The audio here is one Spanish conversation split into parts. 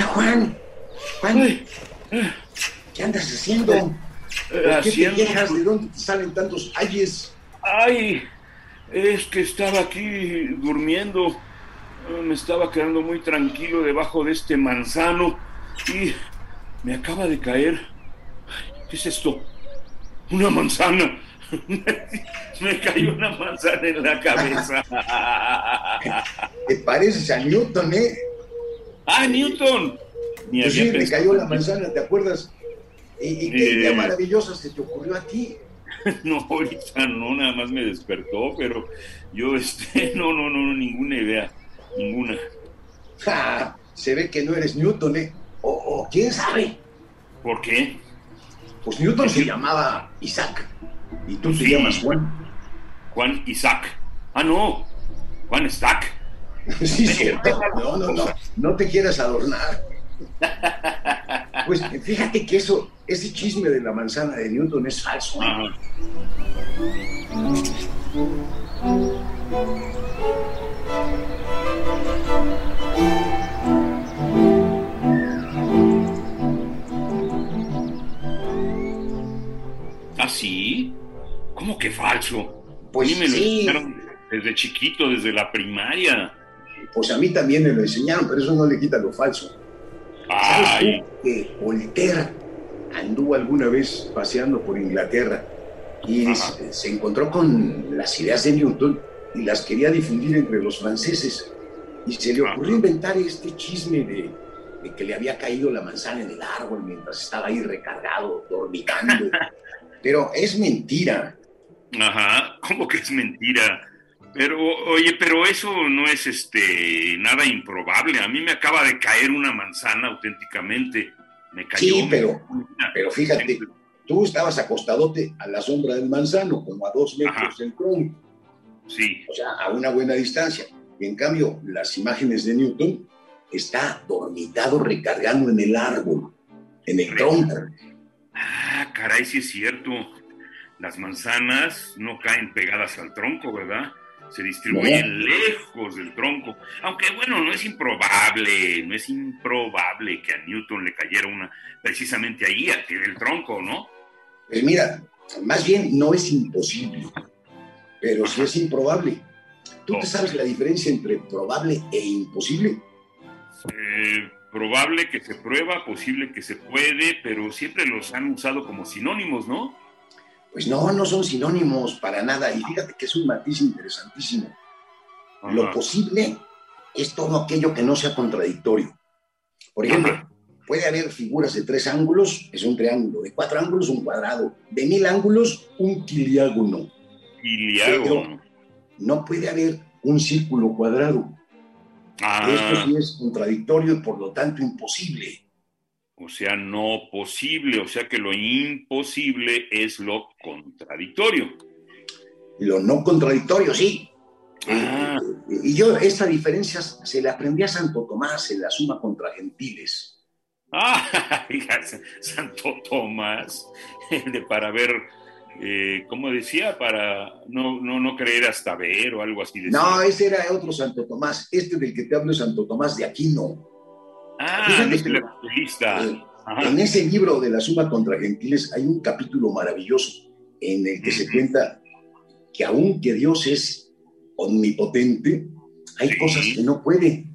Juan. Juan, ¿qué andas haciendo? ¿Por qué te haciendo- quejas? ¿De dónde te salen tantos ayes? Ay, es que estaba aquí durmiendo. Eh, Me estaba quedando muy tranquilo debajo de este manzano y me acaba de caer. ¿Qué es esto? Una manzana. me cayó una manzana en la cabeza. Te pareces a Newton, ¿eh? ¡Ah, Newton! Ni Pues sí, te pensado cayó la manzana, ¿te acuerdas? ¿Y, y qué Eh. idea maravillosa se te ocurrió a ti? No, ahorita no, nada más me despertó, pero yo, este, no, no, no, ninguna idea, ninguna. Ja, se ve que no eres Newton, ¿eh? O, o quién sabe. ¿Por qué? Pues Newton se llamaba Isaac. Y tú te Sí. llamas Juan. Juan Isaac. Ah, no, Juan Stack. Sí, cierto. No, no, no. No te quieras adornar. Pues fíjate que eso, ese chisme de la manzana de Newton es falso. Ajá. ¿Ah, sí? ¿Cómo que falso? Pues A mí me lo sí. enseñaron desde chiquito, desde la primaria. Pues a mí también me lo enseñaron, pero eso no le quita lo falso. ¿Sabes tú que Voltaire anduvo alguna vez paseando por Inglaterra y Ajá. se, se encontró con las ideas de Newton y las quería difundir entre los franceses? Y se le ocurrió Ajá. inventar este chisme de, de que le había caído la manzana en el árbol mientras estaba ahí recargado, dormitando. Pero es mentira. Ajá, ¿cómo que es mentira? Pero, oye, pero eso no es este nada improbable. A mí me acaba de caer una manzana auténticamente. Me cayó. Sí, pero, pero fíjate, tú estabas acostadote a la sombra del manzano, como a dos metros Ajá. del tronco. Sí, o sea, a una buena distancia. Y en cambio, las imágenes de Newton está dormitado recargando en el árbol, en el tronco. Ah, caray, sí es cierto. Las manzanas no caen pegadas al tronco, ¿verdad? Se distribuyen lejos del tronco. Aunque bueno, no es improbable, no es improbable que a Newton le cayera una precisamente ahí, al pie del tronco, ¿no? Pues mira, más bien no es imposible, pero sí es improbable. ¿Tú te sabes la diferencia entre probable e imposible? Eh, probable que se prueba, posible que se puede, pero siempre los han usado como sinónimos, ¿no? Pues no, no son sinónimos para nada. Y fíjate que es un matiz interesantísimo. Lo posible es todo aquello que no sea contradictorio. Por ejemplo, Ajá. puede haber figuras de tres ángulos, es un triángulo, de cuatro ángulos, un cuadrado, de mil ángulos, un quiliágono. Iliágono. No puede haber un círculo cuadrado. Ah, Esto sí es contradictorio y por lo tanto imposible. O sea, no posible, o sea que lo imposible es lo contradictorio. Lo no contradictorio, sí. Ah. Eh, y yo esta diferencia se la aprendí a Santo Tomás en la Suma contra Gentiles. Ah, Santo Tomás, el de para ver, eh, ¿cómo decía? Para no, no, no creer hasta ver o algo así. decía. No, ese era otro Santo Tomás. Este del que te hablo es Santo Tomás de Aquino. Ah, fíjate no es que- el evangelista. Eh, Ajá. En ese libro de la Suma contra Gentiles hay un capítulo maravilloso en el que se cuenta que aunque Dios es omnipotente, hay Sí. cosas que no puede.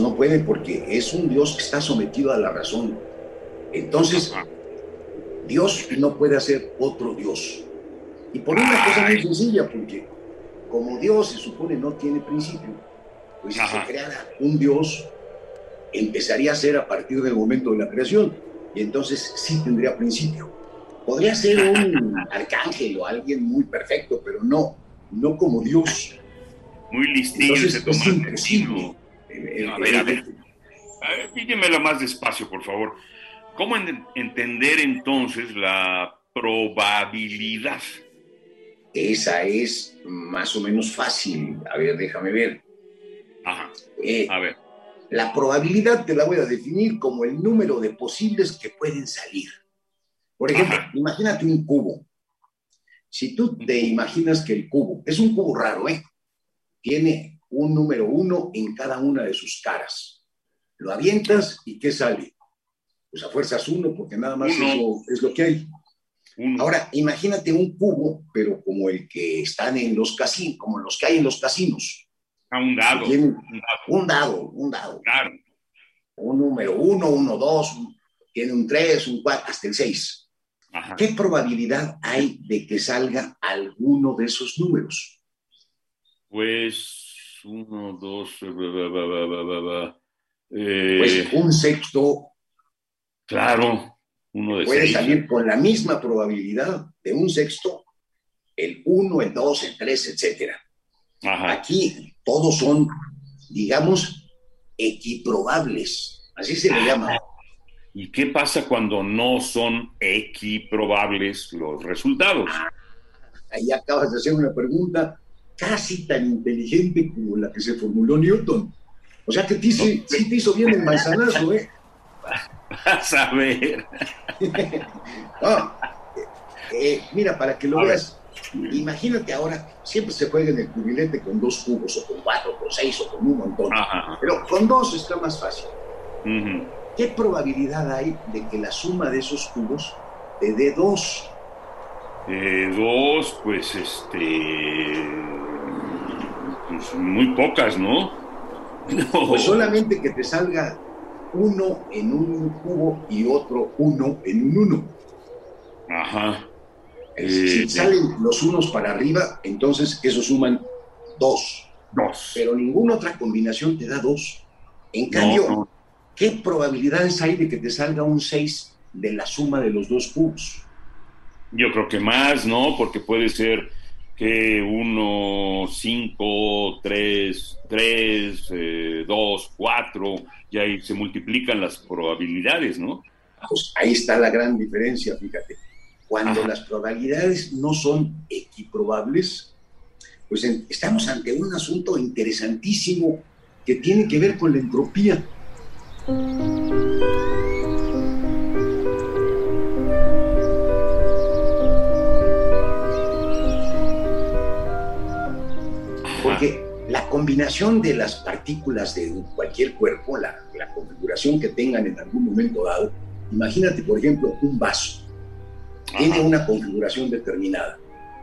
No, pues no puede porque es un Dios que está sometido a la razón. Entonces. Dios no puede hacer otro Dios. Y por una cosa muy sencilla, porque como Dios se supone no tiene principio, pues si se creara un Dios, empezaría a ser a partir del momento de la creación, y entonces sí tendría principio. Podría ser un arcángel o alguien muy perfecto, pero no, no como Dios. Muy listillo ese Tomás A ver, a ver. Pídemelo más despacio, por favor. ¿Cómo entender entonces la probabilidad? Esa es más o menos fácil. A ver, déjame ver. Ajá. Eh, a ver. La probabilidad te la voy a definir como el número de posibles que pueden salir. Por ejemplo, imagínate un cubo. Si tú te imaginas que el cubo es un cubo raro, ¿eh? Tiene un número uno en cada una de sus caras. Lo avientas y ¿qué sale? Pues a fuerzas uno, porque nada más eso es lo que hay. Ahora, imagínate un cubo, pero como el que están en los casinos, como los que hay en los casinos. Ah, un dado. un dado. Un dado, Claro. Un número uno, uno, dos, tiene un tres, un cuatro, hasta el seis. ¿Qué probabilidad hay de que salga alguno de esos números? Pues uno, dos, eh, pues un sexto. Claro, uno de Puede salir con la misma probabilidad de un sexto, el uno, el dos, el tres, etcétera. Aquí todos son, digamos, equiprobables, así se le llama. ¿Y qué pasa cuando no son equiprobables los resultados? ahí acabas de hacer una pregunta casi tan inteligente como la que se formuló Newton. O sea que sí te hizo bien el manzanazo, ¿eh? Vas a ver. Eh, mira, para que lo veas, imagínate ahora, siempre se juega en el cubilete con dos cubos, o con cuatro, o con seis, o con un montón. Pero con dos está más fácil. ¿Qué probabilidad hay de que la suma de esos cubos te dé dos? De dos, pues este. Pues muy pocas, ¿no? Pues solamente que te salga uno en un cubo y otro uno en un uno. Ajá. si eh, salen los unos para arriba, entonces eso suman dos. Dos. Pero ninguna otra combinación te da dos. En cambio, ¿qué probabilidades hay de que te salga un 6 de la suma de los dos cubos? Yo creo que más, ¿no? Porque puede ser que 1, 5, 3, 3, 2, 4, y ahí se multiplican las probabilidades, ¿no? Pues ahí está la gran diferencia, fíjate. Cuando las probabilidades no son equiprobables, pues estamos ante un asunto interesantísimo que tiene que ver con la entropía. Combinación de las partículas de cualquier cuerpo, la, configuración que tengan en algún momento dado, imagínate, por ejemplo, un vaso. Tiene una configuración determinada.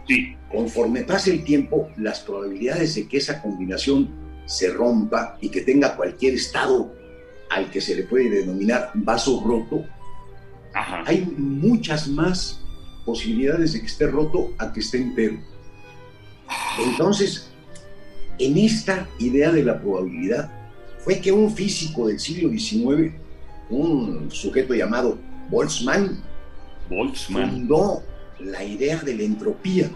Sí. Conforme pase el tiempo, las probabilidades de que esa combinación se rompa y que tenga cualquier estado al que se le puede denominar vaso roto, hay muchas más posibilidades de que esté roto a que esté entero. Entonces, en esta idea de la probabilidad fue que un físico del siglo XIX, un sujeto llamado Boltzmann, Boltzmann. fundó la idea de la entropía.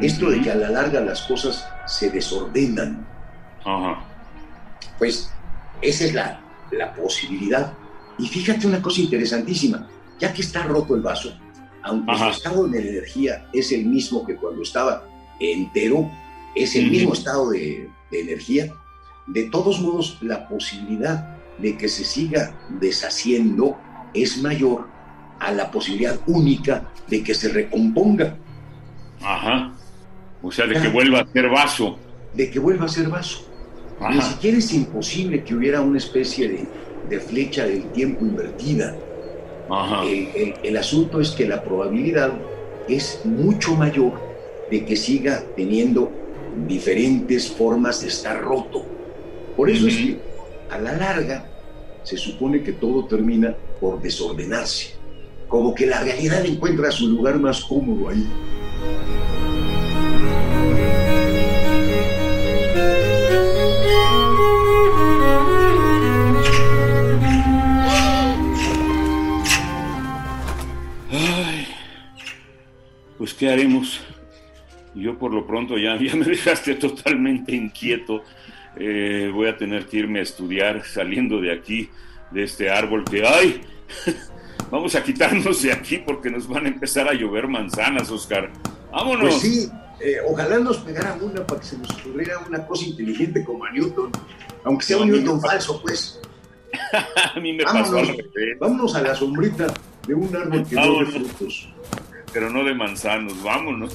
Esto de que a la larga las cosas se desordenan. Pues esa es la, la posibilidad. Y fíjate una cosa interesantísima, ya que está roto el vaso, aunque su estado de energía es el mismo que cuando estaba entero, es el mismo estado de, energía, de todos modos la posibilidad de que se siga deshaciendo es mayor a la posibilidad única de que se recomponga. Ajá. O sea, de que vuelva a ser vaso. De que vuelva a ser vaso. Ni siquiera es imposible que hubiera una especie de, flecha del tiempo invertida. Ajá. el, asunto es que la probabilidad es mucho mayor de que siga teniendo diferentes formas de estar roto. Por eso es que a la larga se supone que todo termina por desordenarse, como que la realidad encuentra su lugar más cómodo ahí. Ay, pues ¿qué haremos? Yo por lo pronto ya, ya me dejaste totalmente inquieto. Eh, voy a tener que irme a estudiar saliendo de aquí, de este árbol que hay. Vamos a quitarnos de aquí porque nos van a empezar a llover manzanas, Oscar. Vámonos. Pues sí, eh, ojalá nos pegaran una para que se nos ocurriera una cosa inteligente como a Newton. Aunque sea No, un Newton falso, pues. a mí me pasó al Vámonos, revés, vámonos a la sombrita de un árbol que no Vámonos. frutos. pero no de manzanos. Vámonos.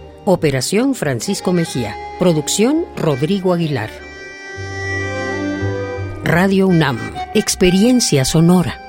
Operación Francisco Mejía. Producción Rodrigo Aguilar. Radio UNAM. Experiencia sonora.